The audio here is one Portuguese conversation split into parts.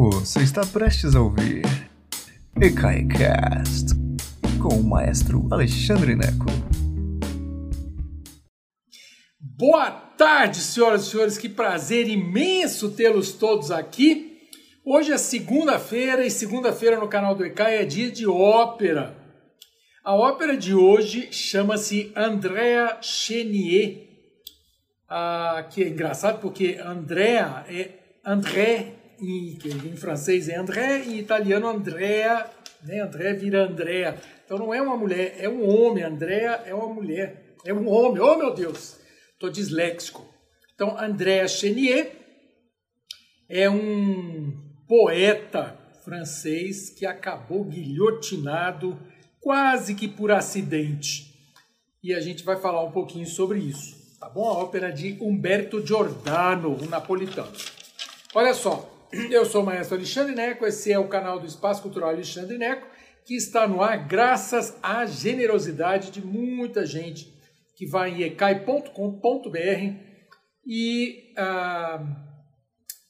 Você está prestes a ouvir EKAICAST com o maestro Alexandre Neco. Boa tarde, senhoras e senhores, que prazer imenso tê-los todos aqui. Hoje é segunda-feira e segunda-feira no canal do ECAI é dia de ópera. A ópera de hoje chama-se Andrea Chenier, ah, que é engraçado porque Andrea é André em, em francês é André, em italiano Andrea, né? André vira Andrea. Então não é uma mulher, é um homem. Andrea é uma mulher, é um homem. Oh meu Deus, estou disléxico. Então Andrea Chenier é um poeta francês que acabou guilhotinado quase que por acidente. E a gente vai falar um pouquinho sobre isso, tá bom? A ópera de Umberto Giordano, um napolitano. Olha só, eu sou o maestro Alexandre Neco, esse é o canal do Espaço Cultural Alexandre Neco, que está no ar graças à generosidade de muita gente que vai em ecai.com.br e ah,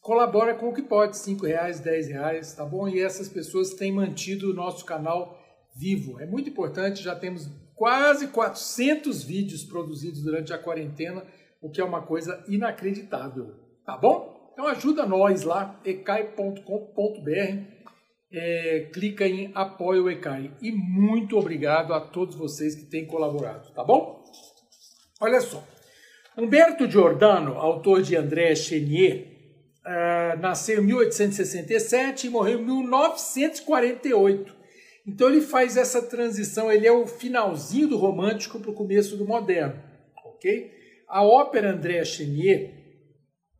colabora com o que pode, cinco reais, dez reais, tá bom? E essas pessoas têm mantido o nosso canal vivo. É muito importante, já temos quase 400 vídeos produzidos durante a quarentena, o que é uma coisa inacreditável, tá bom? Então ajuda nós lá, ecai.com.br, é, clica em apoio o Ecai. E muito obrigado a todos vocês que têm colaborado, tá bom? Olha só, Humberto Giordano, autor de André Chenier, uh, nasceu em 1867 e morreu em 1948. Então ele faz essa transição, ele é o finalzinho do romântico para o começo do moderno, ok? A ópera André Chenier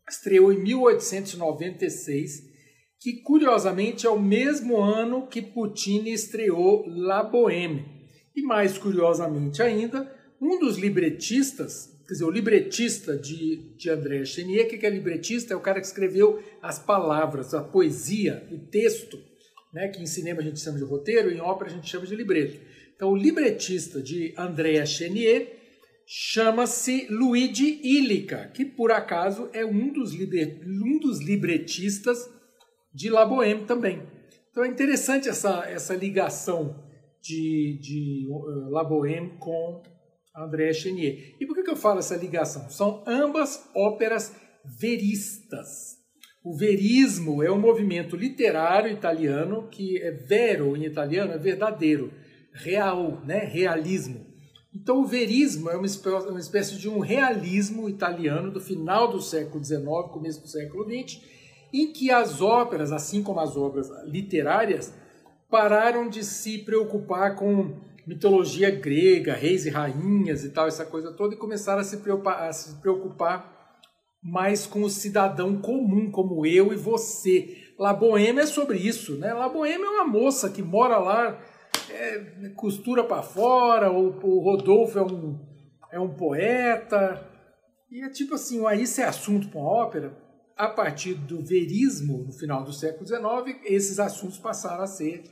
estreou em 1896, que curiosamente é o mesmo ano que Puccini estreou La Bohème. E mais curiosamente ainda, um dos libretistas, quer dizer, o libretista de, de André Chenier, o que é libretista? É o cara que escreveu as palavras, a poesia, o texto, né, que em cinema a gente chama de roteiro, em ópera a gente chama de libreto. Então, o libretista de André Chenier chama-se Luigi Illica, que por acaso é um dos, liber, um dos libretistas de La Bohème também. Então é interessante essa, essa ligação de, de uh, La Bohème com André Chenier. E por que, que eu falo essa ligação? São ambas óperas veristas. O verismo é um movimento literário italiano que é vero em italiano, é verdadeiro, real, né? realismo. Então, o verismo é uma espécie, uma espécie de um realismo italiano do final do século XIX, começo do século XX, em que as óperas, assim como as obras literárias, pararam de se preocupar com mitologia grega, reis e rainhas e tal, essa coisa toda, e começaram a se preocupar, a se preocupar mais com o cidadão comum, como eu e você. La Bohème é sobre isso, né? La Bohème é uma moça que mora lá é, costura para fora, o, o, Rodolfo é um, é um poeta. E é tipo assim, aí isso é assunto para uma ópera. A partir do verismo, no final do século XIX, esses assuntos passaram a ser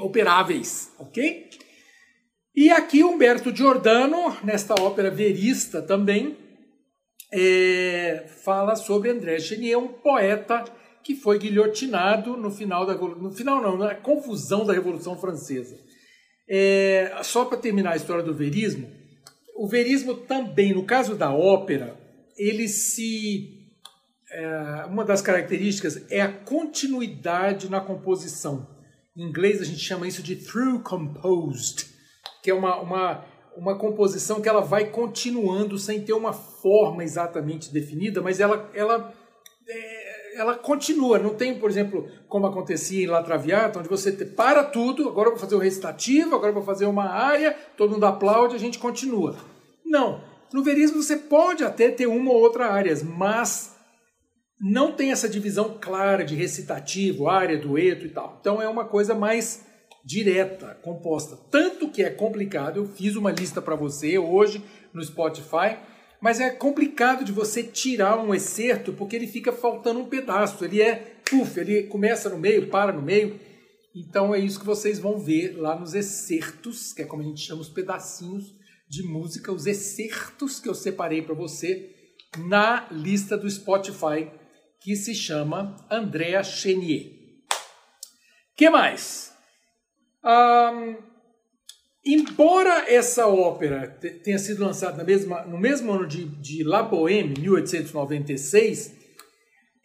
operáveis, ok? E aqui Humberto Giordano, nesta ópera verista também, é, fala sobre André Chenier, um poeta que foi guilhotinado no final da no final não, na confusão da Revolução Francesa. É, só para terminar a história do verismo, o verismo também, no caso da ópera, ele se é, uma das características é a continuidade na composição. Em inglês a gente chama isso de through composed, que é uma, uma, uma composição que ela vai continuando sem ter uma forma exatamente definida, mas ela, ela ela continua, não tem, por exemplo, como acontecia em La Traviata, onde você para tudo, agora eu vou fazer o recitativo, agora eu vou fazer uma área, todo mundo aplaude, a gente continua. Não. No verismo você pode até ter uma ou outra área, mas não tem essa divisão clara de recitativo, área, dueto e tal. Então é uma coisa mais direta, composta. Tanto que é complicado, eu fiz uma lista para você hoje no Spotify, mas é complicado de você tirar um excerto porque ele fica faltando um pedaço. Ele é, puf, ele começa no meio, para no meio. Então é isso que vocês vão ver lá nos excertos, que é como a gente chama os pedacinhos de música, os excertos que eu separei para você na lista do Spotify, que se chama Andrea Chenier. Que mais? Um, embora essa ópera tenha sido lançada mesma, no mesmo ano de, de La Bohème, 1896,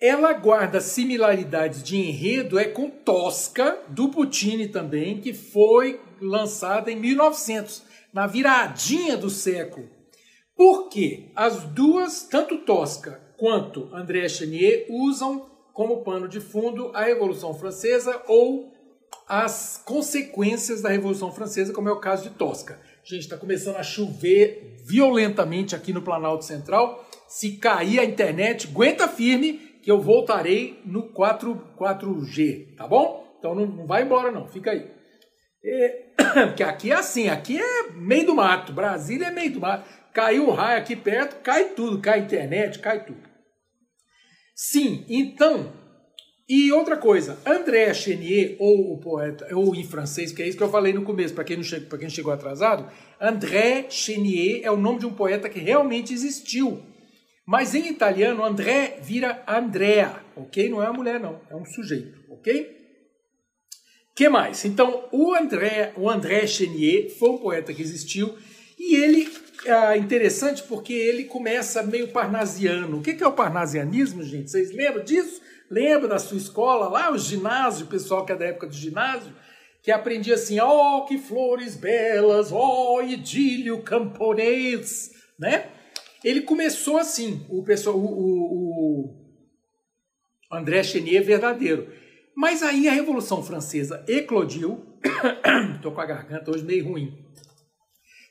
ela guarda similaridades de enredo é com Tosca, do Puccini também, que foi lançada em 1900, na viradinha do século. Por quê? As duas, tanto Tosca quanto André Chenier, usam como pano de fundo a Revolução Francesa ou as consequências da Revolução Francesa, como é o caso de Tosca. Gente, está começando a chover violentamente aqui no Planalto Central. Se cair a internet, aguenta firme que eu voltarei no 4, 4G, tá bom? Então não, não vai embora não, fica aí. É, porque aqui é assim, aqui é meio do mato, Brasília é meio do mato. Caiu um raio aqui perto, cai tudo, cai internet, cai tudo. Sim, então, e outra coisa, André Chenier, ou o poeta, ou em francês, que é isso que eu falei no começo, para quem, não chegou, quem chegou atrasado, André Chenier é o nome de um poeta que realmente existiu. Mas em italiano, André vira Andrea, ok? Não é uma mulher, não, é um sujeito, ok? que mais? Então, o André, o André Chenier foi um poeta que existiu e ele é interessante porque ele começa meio parnasiano. O que é o parnasianismo, gente? Vocês lembram disso? Lembra da sua escola lá, o ginásio, o pessoal que é da época do ginásio, que aprendia assim: oh, que flores belas, oh, idílio camponês, né? Ele começou assim, o pessoal, o, o, o André Chenier é verdadeiro. Mas aí a Revolução Francesa eclodiu, estou com a garganta hoje meio ruim.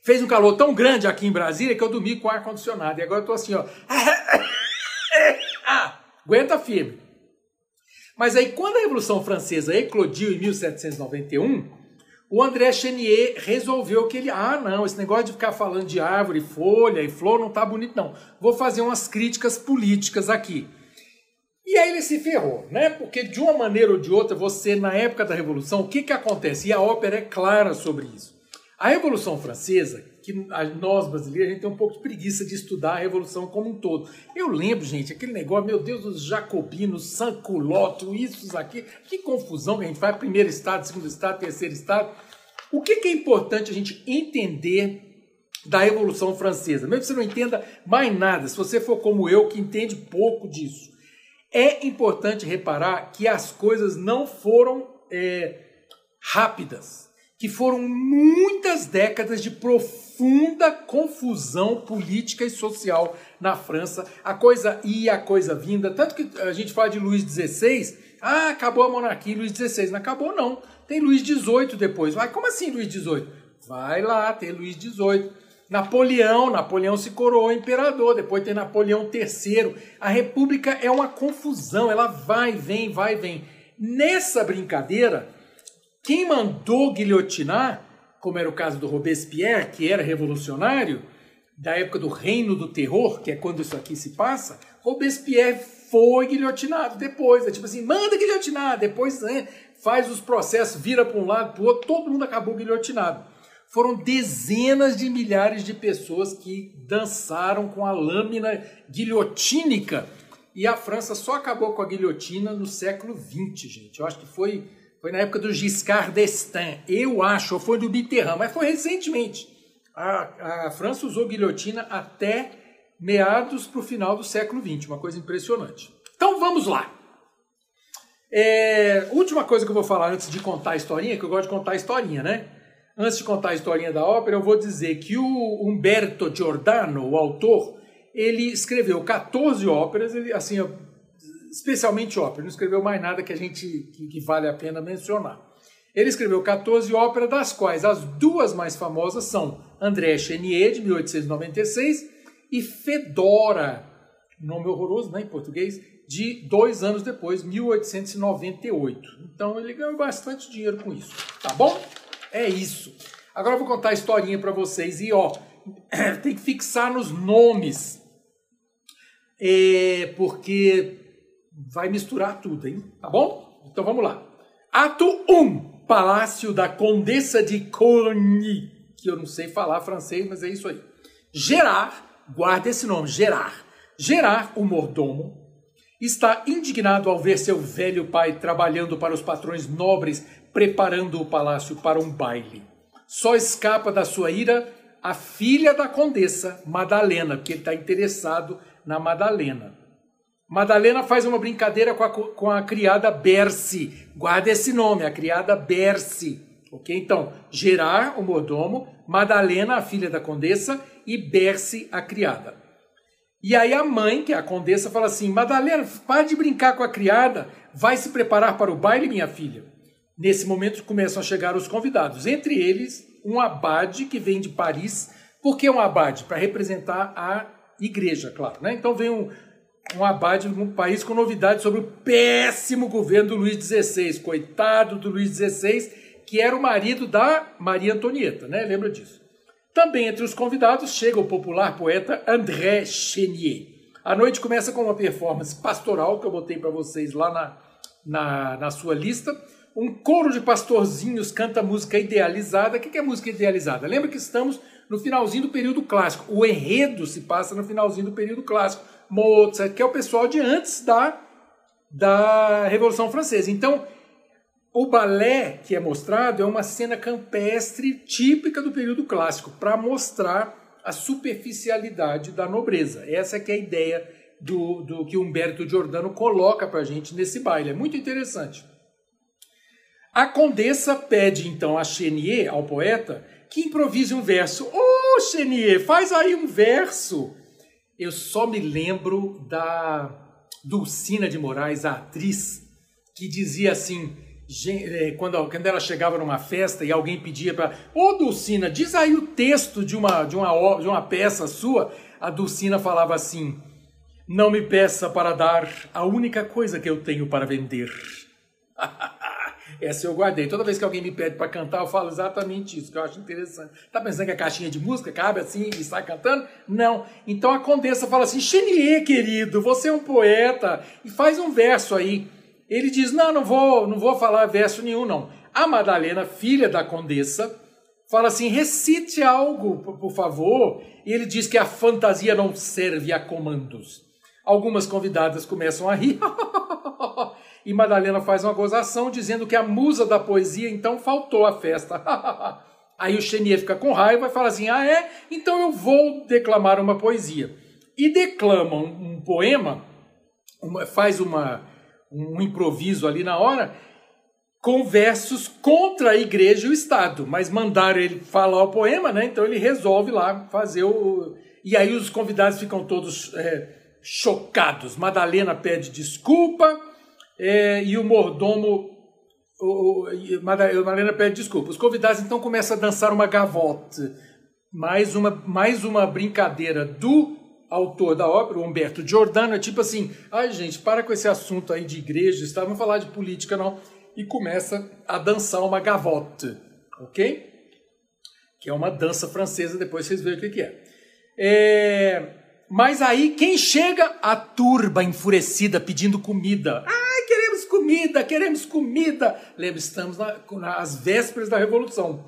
Fez um calor tão grande aqui em Brasília que eu dormi com ar condicionado. E agora eu estou assim, ó. ah, aguenta firme. Mas aí, quando a Revolução Francesa eclodiu em 1791, o André Chenier resolveu que ele, ah, não, esse negócio de ficar falando de árvore, folha e flor não tá bonito, não. Vou fazer umas críticas políticas aqui. E aí ele se ferrou, né? Porque de uma maneira ou de outra, você, na época da Revolução, o que que acontece? E a ópera é clara sobre isso. A Revolução Francesa, que nós brasileiros, a gente tem um pouco de preguiça de estudar a Revolução como um todo. Eu lembro, gente, aquele negócio, meu Deus, os jacobinos, sanculoto, isso, aqui, que confusão que a gente faz, primeiro estado, segundo estado, terceiro estado. O que, que é importante a gente entender da Revolução Francesa? Mesmo que você não entenda mais nada, se você for como eu, que entende pouco disso, é importante reparar que as coisas não foram é, rápidas que foram muitas décadas de profunda confusão política e social na França. A coisa ia, a coisa vinda. Tanto que a gente fala de Luís XVI, ah, acabou a monarquia Luís XVI. Não acabou, não. Tem Luís XVIII depois. Vai, como assim Luís XVIII? Vai lá, tem Luís XVIII. Napoleão, Napoleão se coroou imperador, depois tem Napoleão III. A república é uma confusão, ela vai, vem, vai, vem. Nessa brincadeira, quem mandou guilhotinar, como era o caso do Robespierre, que era revolucionário, da época do Reino do Terror, que é quando isso aqui se passa, Robespierre foi guilhotinado depois. É tipo assim, manda guilhotinar, depois né, faz os processos, vira para um lado, para o outro, todo mundo acabou guilhotinado. Foram dezenas de milhares de pessoas que dançaram com a lâmina guilhotínica. E a França só acabou com a guilhotina no século XX, gente. Eu acho que foi foi na época do Giscard d'Estaing, eu acho, ou foi do Mitterrand, mas foi recentemente. A, a França usou guilhotina até meados para o final do século XX, uma coisa impressionante. Então vamos lá. É, última coisa que eu vou falar antes de contar a historinha, que eu gosto de contar a historinha, né? Antes de contar a historinha da ópera, eu vou dizer que o Umberto Giordano, o autor, ele escreveu 14 óperas, ele, assim, especialmente ópera, não escreveu mais nada que a gente que, que vale a pena mencionar. Ele escreveu 14 óperas, das quais as duas mais famosas são André Chenier, de 1896, e Fedora, nome horroroso né, em português, de dois anos depois, 1898. Então ele ganhou bastante dinheiro com isso, tá bom? É isso. Agora eu vou contar a historinha para vocês e ó, tem que fixar nos nomes, é, porque vai misturar tudo, hein? Tá bom? Então vamos lá. Ato 1. Palácio da Condessa de Coligny. Que eu não sei falar francês, mas é isso aí. Gerard, guarda esse nome, Gerard. Gerard, o mordomo, está indignado ao ver seu velho pai trabalhando para os patrões nobres, preparando o palácio para um baile. Só escapa da sua ira a filha da condessa, Madalena, porque ele está interessado na Madalena. Madalena faz uma brincadeira com a, com a criada Berce. Guarda esse nome, a criada Berce. Ok? Então, Gerar, o mordomo, Madalena, a filha da condessa, e Berce, a criada. E aí a mãe, que é a condessa, fala assim: Madalena, pare de brincar com a criada, vai se preparar para o baile, minha filha. Nesse momento começam a chegar os convidados, entre eles um abade que vem de Paris. Por que um abade? Para representar a igreja, claro. Né? Então vem um, um de um país com novidades sobre o péssimo governo do Luís XVI. Coitado do Luís XVI, que era o marido da Maria Antonieta, né? lembra disso? Também entre os convidados chega o popular poeta André Chenier. A noite começa com uma performance pastoral que eu botei para vocês lá na, na, na sua lista um coro de pastorzinhos canta música idealizada. O que é música idealizada? Lembra que estamos no finalzinho do período clássico. O enredo se passa no finalzinho do período clássico. Mozart, que é o pessoal de antes da, da Revolução Francesa. Então, o balé que é mostrado é uma cena campestre típica do período clássico, para mostrar a superficialidade da nobreza. Essa que é a ideia do, do que Humberto Giordano coloca para a gente nesse baile. É muito interessante. A condessa pede então a Chenier, ao poeta, que improvise um verso. Ô, oh, Chenier, faz aí um verso. Eu só me lembro da Dulcina de Moraes, a atriz, que dizia assim, é, quando, quando ela chegava numa festa e alguém pedia para, ô oh, Dulcina, diz aí o texto de uma, de, uma, de uma peça sua, a Dulcina falava assim, não me peça para dar a única coisa que eu tenho para vender. Essa eu guardei. Toda vez que alguém me pede para cantar, eu falo exatamente isso, que eu acho interessante. Tá pensando que a caixinha de música cabe assim e sai cantando? Não. Então a condessa fala assim: Chenier, querido, você é um poeta e faz um verso aí. Ele diz: Não, não vou, não vou falar verso nenhum, não. A Madalena, filha da condessa, fala assim: recite algo, por favor. E ele diz que a fantasia não serve a comandos. Algumas convidadas começam a rir. e Madalena faz uma gozação dizendo que a musa da poesia então faltou à festa. Aí o Chenier fica com raiva e fala assim: Ah, é? Então eu vou declamar uma poesia. E declama um, um poema, uma, faz uma, um improviso ali na hora, com versos contra a igreja e o Estado. Mas mandaram ele falar o poema, né? Então ele resolve lá fazer o. E aí os convidados ficam todos é, chocados. Madalena pede desculpa é, e o mordomo. O, o, pede desculpa. Os convidados então começam a dançar uma gavote, mais uma, mais uma brincadeira do autor da ópera, Humberto Giordano, é tipo assim: ai gente, para com esse assunto aí de igreja, estavam falar de política não. E começa a dançar uma gavote, ok? Que é uma dança francesa, depois vocês veem o que, que é. é. Mas aí quem chega? A turba enfurecida pedindo comida. Queremos comida, queremos comida. Lembra, estamos na, nas vésperas da Revolução.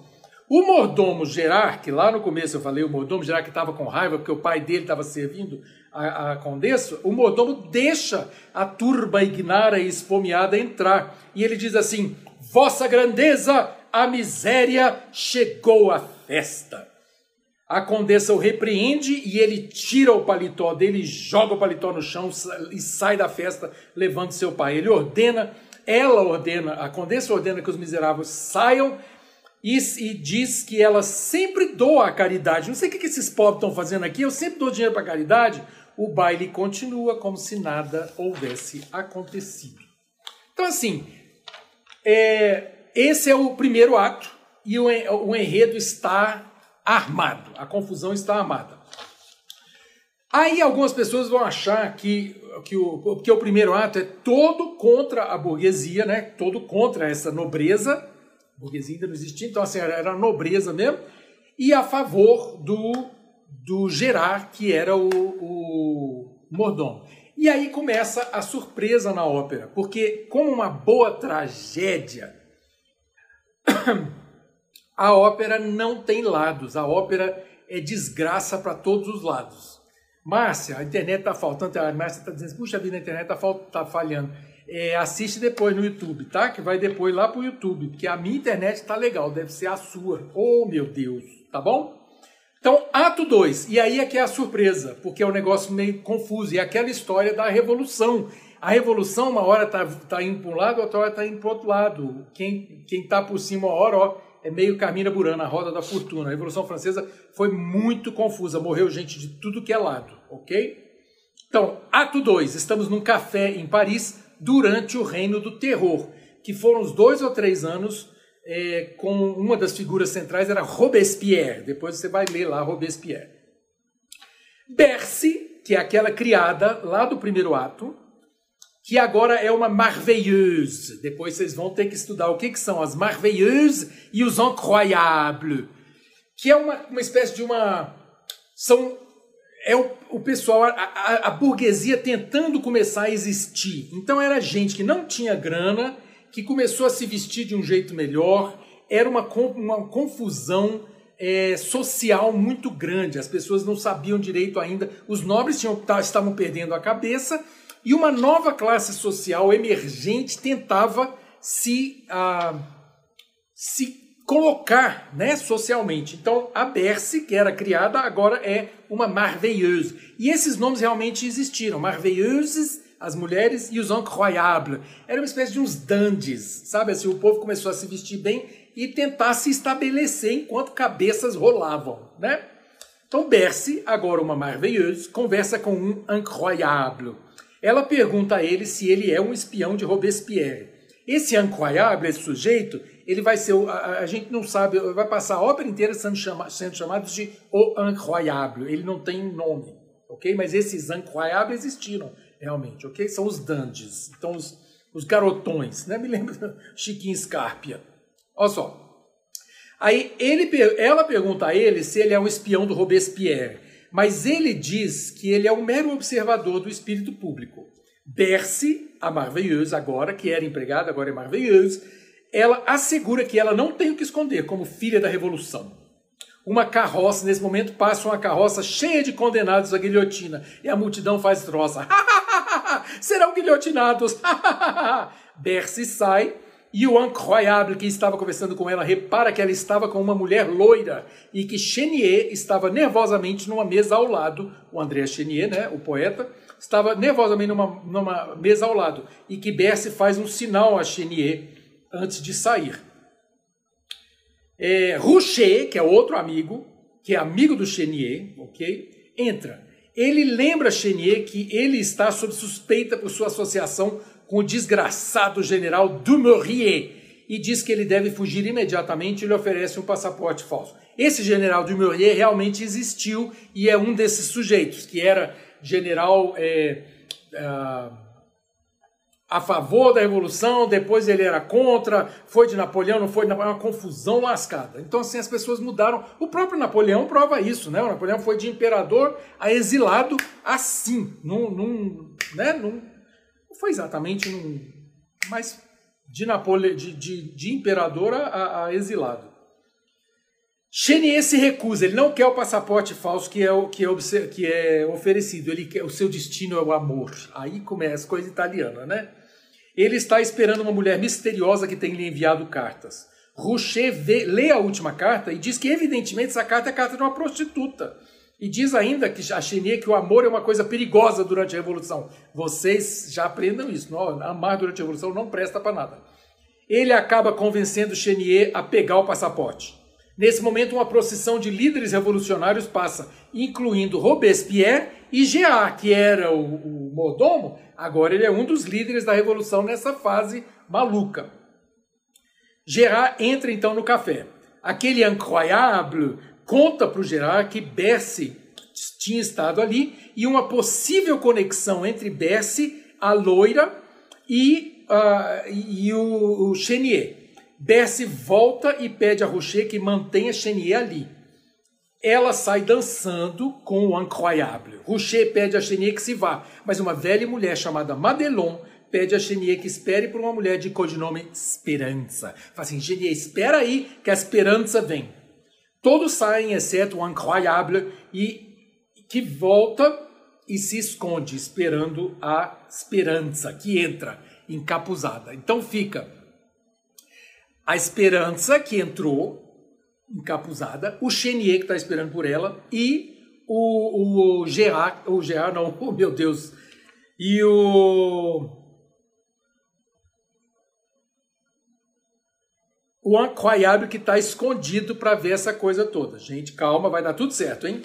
O mordomo Gerard, que lá no começo eu falei, o mordomo Gerard que estava com raiva porque o pai dele estava servindo a, a, condessa, o mordomo deixa a turba ignara e esfomeada entrar. E ele diz assim: Vossa grandeza, a miséria chegou à festa. A condessa o repreende e ele tira o paletó dele, joga o paletó no chão e sai da festa levando seu pai. Ele ordena, ela ordena, a condessa ordena que os miseráveis saiam e, e diz que ela sempre doa a caridade. Não sei o que esses pobres estão fazendo aqui, eu sempre dou dinheiro para caridade. O baile continua como se nada houvesse acontecido. Então, assim, é, esse é o primeiro ato e o, o enredo está armado. A confusão está armada. Aí algumas pessoas vão achar que, que, o, que o primeiro ato é todo contra a burguesia, né? todo contra essa nobreza. A burguesia ainda não existia, então assim, era a nobreza mesmo. E a favor do, do Gerard, que era o, o mordomo. E aí começa a surpresa na ópera, porque como uma boa tragédia, a ópera não tem lados, a ópera é desgraça para todos os lados. Márcia, a internet tá faltando. A Márcia tá dizendo, puxa vida, a internet tá, fal- tá falhando. É, assiste depois no YouTube, tá? Que vai depois lá pro YouTube, porque a minha internet tá legal, deve ser a sua. Oh, meu Deus, tá bom? Então, ato 2. E aí é que é a surpresa, porque é um negócio meio confuso. E é aquela história da revolução. A revolução, uma hora tá, tá indo para um lado, outra hora tá indo para outro lado. Quem, quem tá por cima, uma hora, ó, é meio Carmina Burana, a roda da fortuna. A Revolução Francesa foi muito confusa, morreu gente de tudo que é lado, ok? Então, ato 2. Estamos num café em Paris durante o Reino do Terror, que foram os dois ou três anos é, com uma das figuras centrais era Robespierre. Depois você vai ler lá Robespierre. Bercy, que é aquela criada lá do primeiro ato, que agora é uma merveilleuse. Depois vocês vão ter que estudar o que, que são as merveilleuses e os incroyables, que é uma, uma espécie de uma são é o, o pessoal, a, a, a, burguesia tentando começar a existir. Então era gente que não tinha grana, que começou a se vestir de um jeito melhor, era uma, uma confusão é, social muito grande, as pessoas não sabiam direito ainda, os nobres tinham, estavam perdendo a cabeça, e uma nova classe social emergente tentava se, ah, se colocar né, socialmente. Então, a Berce, que era criada, agora é uma Marveilleuse. E esses nomes realmente existiram. Marveilleuses, as mulheres, e os Incroyables. Era uma espécie de uns dandies, sabe? Assim, o povo começou a se vestir bem e tentar se estabelecer enquanto cabeças rolavam, né? Então, Berce, agora uma Marveilleuse, conversa com um Incroyable. Ela pergunta a ele se ele é um espião de Robespierre. Esse Incroyable, esse sujeito, ele vai ser, a, a, gente não sabe, vai passar a obra inteira sendo, chama, sendo chamado de O Incroyable. Ele não tem nome, ok? Mas esses Incroyables existiram realmente, ok? São os dandies, então os, os garotões, né? Me lembra Chiquinho Scarpia. Olha só. Aí ele, ela pergunta a ele se ele é um espião do Robespierre, mas ele diz que ele é um mero observador do espírito público. Berce, a Marveilleuse agora, que era empregada, agora é Marveilleuse, ela assegura que ela não tem o que esconder como filha da revolução. Uma carroça, nesse momento, passa uma carroça cheia de condenados à guilhotina e a multidão faz troça. Serão guilhotinados! Berce sai e o Incroyable, que estava conversando com ela, repara que ela estava com uma mulher loira e que Chenier estava nervosamente numa mesa ao lado. O André Chenier, né, o poeta, estava nervosamente numa, numa mesa ao lado. E que Berce faz um sinal a Chenier antes de sair. É, que é outro amigo, que é amigo do Chenier, ok? Entra. Ele lembra Chenier que ele está sob suspeita por sua associação com o desgraçado general Dumouriez e diz que ele deve fugir imediatamente e lhe oferece um passaporte falso. Esse general Dumouriez realmente existiu e é um desses sujeitos, que era general é, é, a favor da revolução, depois ele era contra, foi de Napoleão, não foi de Napoleão, uma confusão lascada. Então, assim, as pessoas mudaram. O próprio Napoleão prova isso, né? O Napoleão foi de imperador a exilado assim, num, num, né? num foi exatamente num. Mas de, Napole... de, de, de imperador a, a, exilado. Chenier se recusa, ele não quer o passaporte falso que é, que é, que é oferecido, ele quer, o seu destino é o amor. Aí começa coisa italiana, né? Ele está esperando uma mulher misteriosa que tem lhe enviado cartas. Rocher vê, lê a última carta e diz que, evidentemente, essa carta é a carta de uma prostituta. E diz ainda que a Chenier que o amor é uma coisa perigosa durante a Revolução. Vocês já aprendam isso. Não, amar durante a Revolução não presta para nada. Ele acaba convencendo Chenier a pegar o passaporte. Nesse momento, uma procissão de líderes revolucionários passa, incluindo Robespierre e Geat, que era o, o mordomo. Agora ele é um dos líderes da Revolução nessa fase maluca. Gerard entra então no café. Aquele incroyable conta para o Gerard que Bessie tinha estado ali e uma possível conexão entre Bessie, a loira, e, uh, e o, o Chenier. Bessie volta e pede a Rocher que mantenha Chenier ali. Ela sai dançando com o Incroyable. Rocher pede a Chenier que se vá, mas uma velha mulher chamada Madelon pede a Chenier que espere por uma mulher de codinome Esperança. Fala assim, Chenier, espera aí que a Esperança vem. Todos saem, exceto o Incroyable, e que volta e se esconde, esperando a esperança que entra encapuzada. Então fica a esperança que entrou encapuzada, o Chenier que está esperando por ela e o, o Gerard, o Gerard não, oh meu Deus, e o o incroyable que está escondido para ver essa coisa toda. Gente, calma, vai dar tudo certo, hein?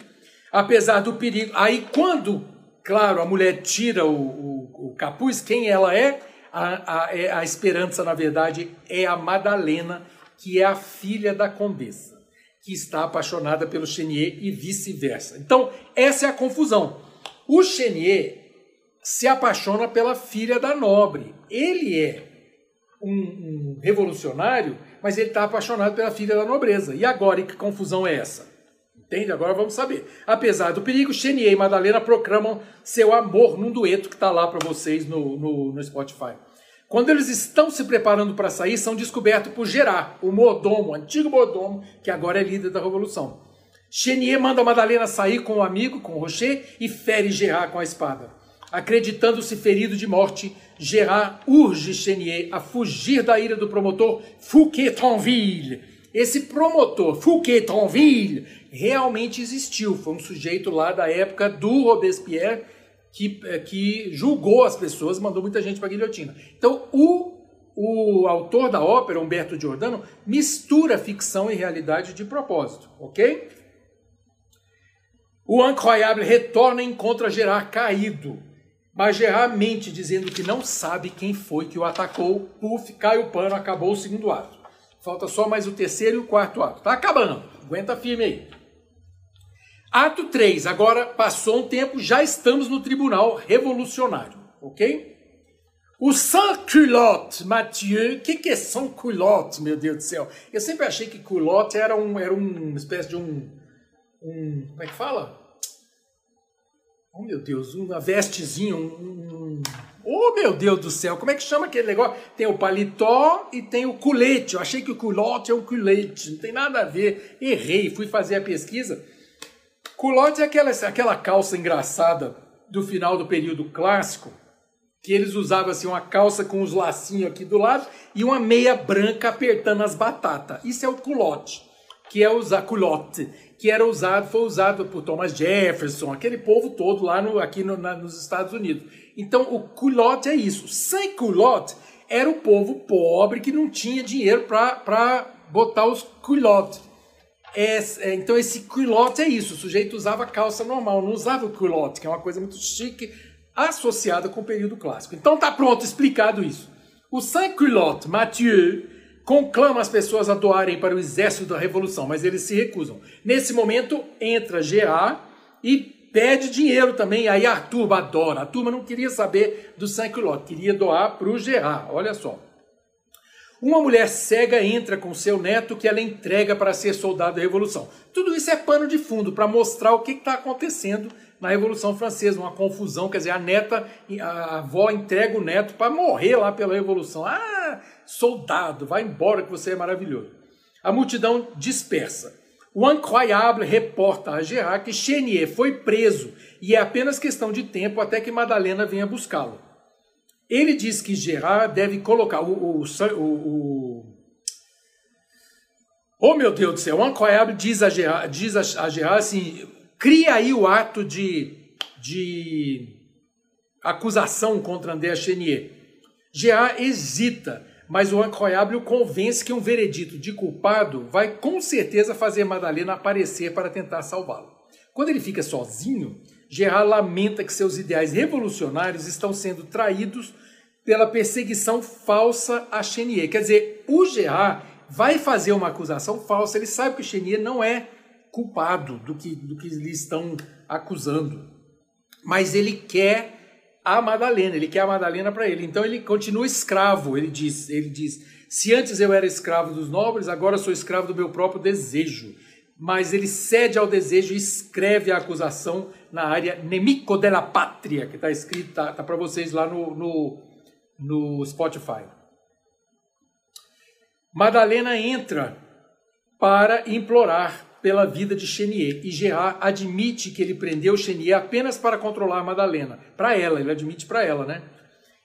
Apesar do perigo. Aí quando, claro, a mulher tira o, o, o capuz, quem ela é? A, a, é, a esperança, na verdade, é a Madalena, que é a filha da condessa, que está apaixonada pelo Chenier e vice-versa. Então, essa é a confusão. O Chenier se apaixona pela filha da nobre. Ele é um, um revolucionário, mas ele está apaixonado pela filha da nobreza. E agora, que confusão é essa? Entende? Agora vamos saber. Apesar do perigo, Chenier e Madalena proclamam seu amor num dueto que está lá para vocês no, no, no, Spotify. Quando eles estão se preparando para sair, são descobertos por Gerard, o mordomo, o antigo mordomo, que agora é líder da revolução. Chenier manda Madalena sair com o um amigo, com o Rocher, e fere Gerard com a espada. Acreditando-se ferido de morte, Gerard urge Chenier a fugir da ira do promotor Fouquet-Tinville esse promotor, Fouquet-Tinville, realmente existiu. Foi um sujeito lá da época do Robespierre que, eh, que julgou as pessoas, mandou muita gente para a guilhotina. Então, o, o autor da ópera, Humberto Giordano, mistura ficção e realidade de propósito, ok? O Incroyable retorna e encontra Gerard caído. Mas Gerard mente dizendo que não sabe quem foi que o atacou. Puf, cai o pano, acabou o segundo ato. Falta só mais o terceiro e o quarto ato. Tá acabando. Aguenta firme aí. Ato 3. Agora passou um tempo, já estamos no tribunal revolucionário, ok? O sans-culotte, Mathieu, o que, que é sans-culotte, meu Deus do céu? Eu sempre achei que culotte era, um, era uma espécie de um, um. Como é que fala? Oh, meu Deus, uma vestezinha, um, Oh, meu Deus do céu, como é que chama aquele negócio? Tem o paletó e tem o culete. Eu achei que o culote é um culete, não tem nada a ver. Errei, fui fazer a pesquisa. Culote é aquela, aquela calça engraçada do final do período clássico, que eles usavam assim uma calça com os lacinhos aqui do lado e uma meia branca apertando as batatas. Isso é o culote, que é usar culote, que era usado, foi usado por Thomas Jefferson, aquele povo todo lá no, aqui no, na, nos Estados Unidos. Então o culotte é isso. Sem culotte era o povo pobre que não tinha dinheiro para botar os culottes. É, é, então esse culotte é isso. O sujeito usava calça normal, não usava o culotte, que é uma coisa muito chique associada com o período clássico. Então tá pronto, explicado isso. O sans-culotte, Mathieu, conclama as pessoas a doarem para o exército da revolução, mas eles se recusam. Nesse momento entra Gerard e pede dinheiro também. Aí a turma adora. A turma não queria saber do Saint-Culotte, queria doar para o Gerard. Olha só. Uma mulher cega entra com seu neto que ela entrega para ser soldado da Revolução. Tudo isso é pano de fundo para mostrar o que está acontecendo na Revolução Francesa, uma confusão. Quer dizer, a neta, a avó entrega o neto para morrer lá pela Revolução. Ah, soldado, vai embora que você é maravilhoso. A multidão dispersa. O Incroyable reporta a Gerard que Chenier foi preso e é apenas questão de tempo até que Madalena venha buscá-lo. Ele diz que Gerard deve colocar o, o, o, Oh meu Deus do céu, o Incroyable diz a Gerard, diz a, Gerard assim: cria aí o ato de, de acusação contra André Chenier. Gerard hesita mas o Incroyable o convence que um veredito de culpado vai com certeza fazer Madalena aparecer para tentar salvá-lo. Quando ele fica sozinho, Gerard lamenta que seus ideais revolucionários estão sendo traídos pela perseguição falsa a Chenier. Quer dizer, o Gerard vai fazer uma acusação falsa, ele sabe que o Chenier não é culpado do que, do que lhe estão acusando. Mas ele quer a Madalena, ele quer a Madalena para ele. Então ele continua escravo, ele diz, ele diz: "Se antes eu era escravo dos nobres, agora sou escravo do meu próprio desejo". Mas ele cede ao desejo e escreve a acusação na área Nemico della Patria, que está escrito, tá, tá para vocês lá no, no, no Spotify. Madalena entra para implorar pela vida de Chenier. E Gerard admite que ele prendeu Chenier apenas para controlar Madalena. Para ela, ele admite para ela, né?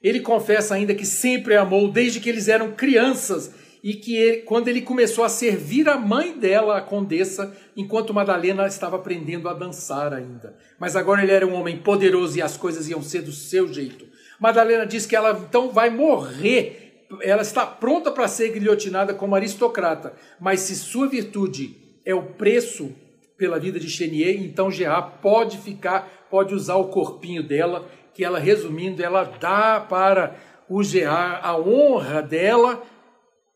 Ele confessa ainda que sempre amou desde que eles eram crianças e que ele, quando ele começou a servir a mãe dela, a condessa, enquanto Madalena estava aprendendo a dançar ainda. Mas agora ele era um homem poderoso e as coisas iam ser do seu jeito. Madalena diz que ela então vai morrer, ela está pronta para ser guilhotinada como aristocrata, mas se sua virtude é o preço pela vida de Chenier, então Gerard pode ficar, pode usar o corpinho dela, que ela, resumindo, ela dá para o Gerard a honra dela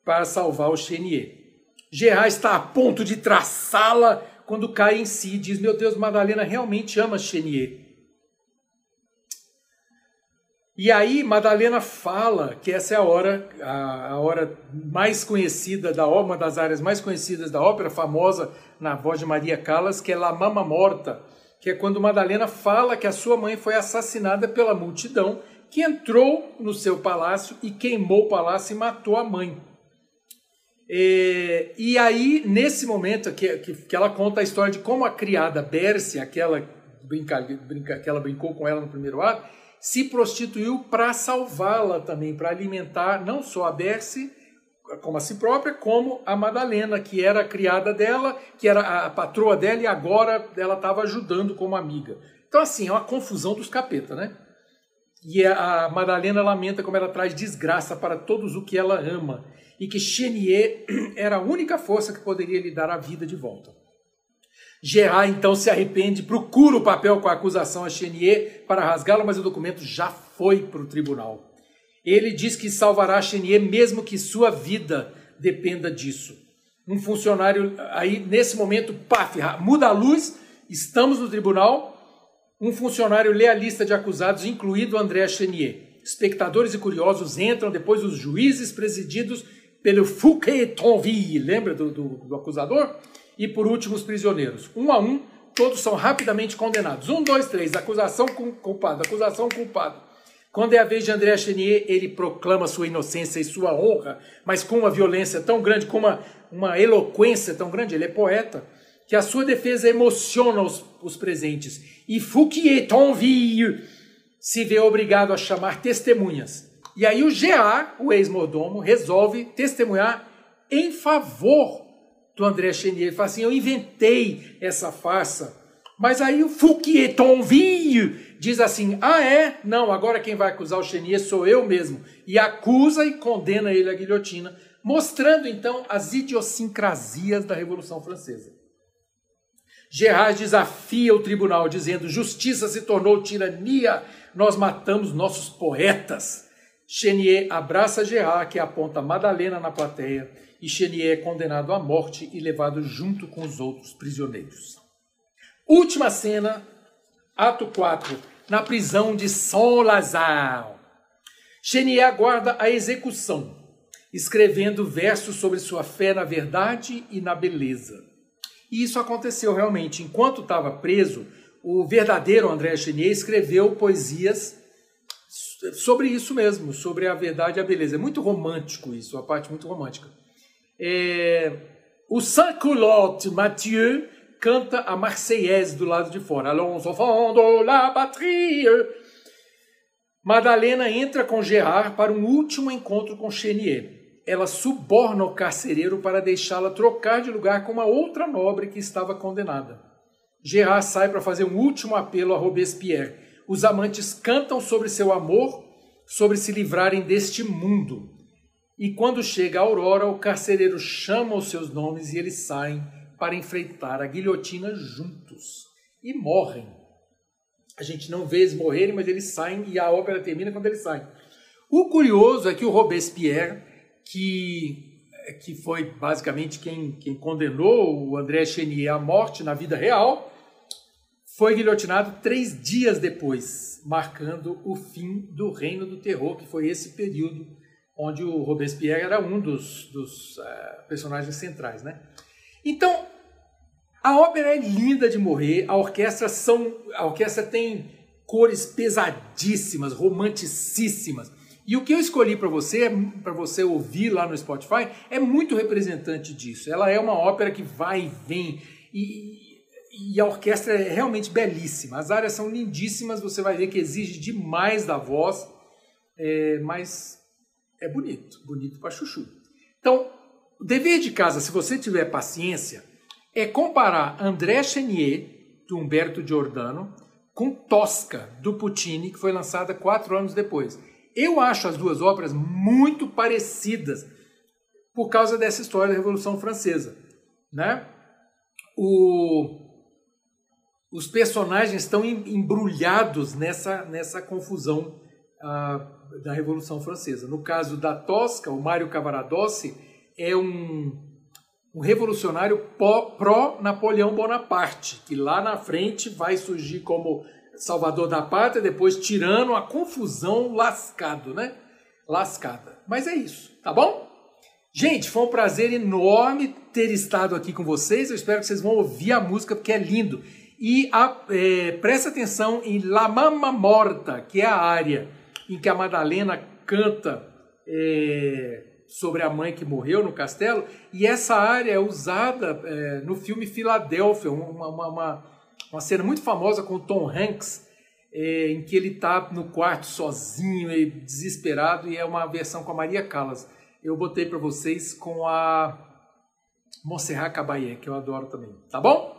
para salvar o Chenier. Gerard está a ponto de traçá-la quando cai em si e diz: Meu Deus, Madalena realmente ama Chenier. E aí Madalena fala que essa é a hora, a, a, hora mais conhecida da uma das áreas mais conhecidas da ópera, famosa na voz de Maria Callas, que é La Mama Morta, que é quando Madalena fala que a sua mãe foi assassinada pela multidão que entrou no seu palácio e queimou o palácio e matou a mãe. E aí, nesse momento que, que, que, ela conta a história de como a criada Berce, aquela, brinca, brinca, que brincou com ela no primeiro ato, se prostituiu para salvá-la também, para alimentar não só a Berce, como a si própria, como a Madalena, que era a criada dela, que era a patroa dela e agora ela estava ajudando como amiga. Então, assim, é uma confusão dos capeta, né? E a Madalena lamenta como ela traz desgraça para todos o que ela ama e que Chenier era a única força que poderia lhe dar a vida de volta. Gerard então se arrepende, procura o papel com a acusação a Chenier para rasgá-lo, mas o documento já foi para o tribunal. Ele diz que salvará Chenier mesmo que sua vida dependa disso. Um funcionário, aí nesse momento, paf, muda a luz, estamos no tribunal. Um funcionário lê a lista de acusados, incluído André Chenier. Espectadores e curiosos entram, depois os juízes presididos pelo Fouquet-Tonville, lembra do, do, do, acusador? E por último, os prisioneiros. Um a um, todos são rapidamente condenados. Um, dois, três, acusação culpado, acusação culpado. Quando é a vez de André Chenier, ele proclama sua inocência e sua honra, mas com uma violência tão grande, com uma, uma eloquência tão grande, ele é poeta, que a sua defesa emociona os, os presentes. E Fouquier-Tonville se vê obrigado a chamar testemunhas e aí o GA, o ex-mordomo, resolve testemunhar em favor do André Chenier. Ele fala assim: eu inventei essa farsa. Mas aí o Fouquier-Tonville diz assim: ah, é? Não, agora quem vai acusar o Chenier sou eu mesmo. E acusa e condena ele à guilhotina, mostrando então as idiosincrasias da Revolução Francesa. Gerard desafia o tribunal, dizendo: justiça se tornou tirania, nós matamos nossos poetas. Chenier abraça Gerard, que aponta Madalena na plateia, e Chenier é condenado à morte e levado junto com os outros prisioneiros. Última cena, ato 4, na prisão de Saint-Lazare. Chenier aguarda a execução, escrevendo versos sobre sua fé na verdade e na beleza. E isso aconteceu realmente. Enquanto estava preso, o verdadeiro André Chenier escreveu poesias sobre isso mesmo, sobre a verdade e a beleza. É muito romântico isso, a parte muito romântica. É, o Saint-Culotte Mathieu canta a Marseillaise do lado de fora. Allons enfants de la patrie. Madalena entra com Gerard para um último encontro com Chenier. Ela suborna o carcereiro para deixá-la trocar de lugar com uma outra nobre que estava condenada. Gerard sai para fazer um último apelo a Robespierre os amantes cantam sobre seu amor, sobre se livrarem deste mundo. E quando chega a aurora, o carcereiro chama os seus nomes e eles saem para enfrentar a guilhotina juntos e morrem. A gente não vê eles morrerem, mas eles saem e a ópera termina quando eles saem. O curioso é que o Robespierre, que, que foi basicamente quem, quem condenou o André Chenier à morte na vida real, foi guilhotinado três dias depois, marcando o fim do Reino do Terror, que foi esse período onde o Robespierre era um dos, dos uh, personagens centrais. Né? Então, a ópera é linda de morrer, a orquestra, são, a orquestra tem cores pesadíssimas, romanticíssimas. E o que eu escolhi para você, para você ouvir lá no Spotify, é muito representante disso. Ela é uma ópera que vai e vem, E, e a orquestra é realmente belíssima. As áreas são lindíssimas, você vai ver que exige demais da voz, é, mas é bonito, bonito para chuchu. Então, o dever de casa, se você tiver paciência, é comparar André Chenier, do Humberto Giordano, com Tosca, do Puccini, que foi lançada quatro anos depois. Eu acho as duas óperas muito parecidas por causa dessa história da Revolução Francesa. Né? O, os personagens estão embrulhados nessa, nessa confusão uh, da Revolução Francesa. No caso da Tosca, o Mário Cavaradossi é um, um revolucionário pró-Napoleão Bonaparte, que lá na frente vai surgir como salvador da pátria, depois tirando a confusão lascado, né? Lascada. Mas é isso, tá bom? Gente, foi um prazer enorme ter estado aqui com vocês. Eu espero que vocês vão ouvir a música porque é lindo. E a, é, presta atenção em La Mama Morta, que é a área em que a Madalena canta é, sobre a mãe que morreu no castelo. E essa área é usada é, no filme Filadélfia, uma, uma, uma, uma, cena muito famosa com o Tom Hanks, é, em que ele está no quarto sozinho e desesperado, e é uma versão com a Maria Callas eu botei para vocês com a Montserrat Caballé, que eu adoro também, tá bom?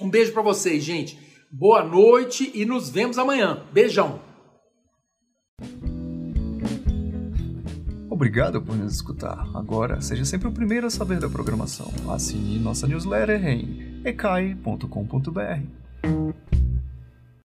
Um beijo para vocês, gente. Boa noite e nos vemos amanhã. Beijão. Obrigado por nos escutar. Agora, seja sempre o primeiro a saber da programação. Assine nossa newsletter em ecai.com.br.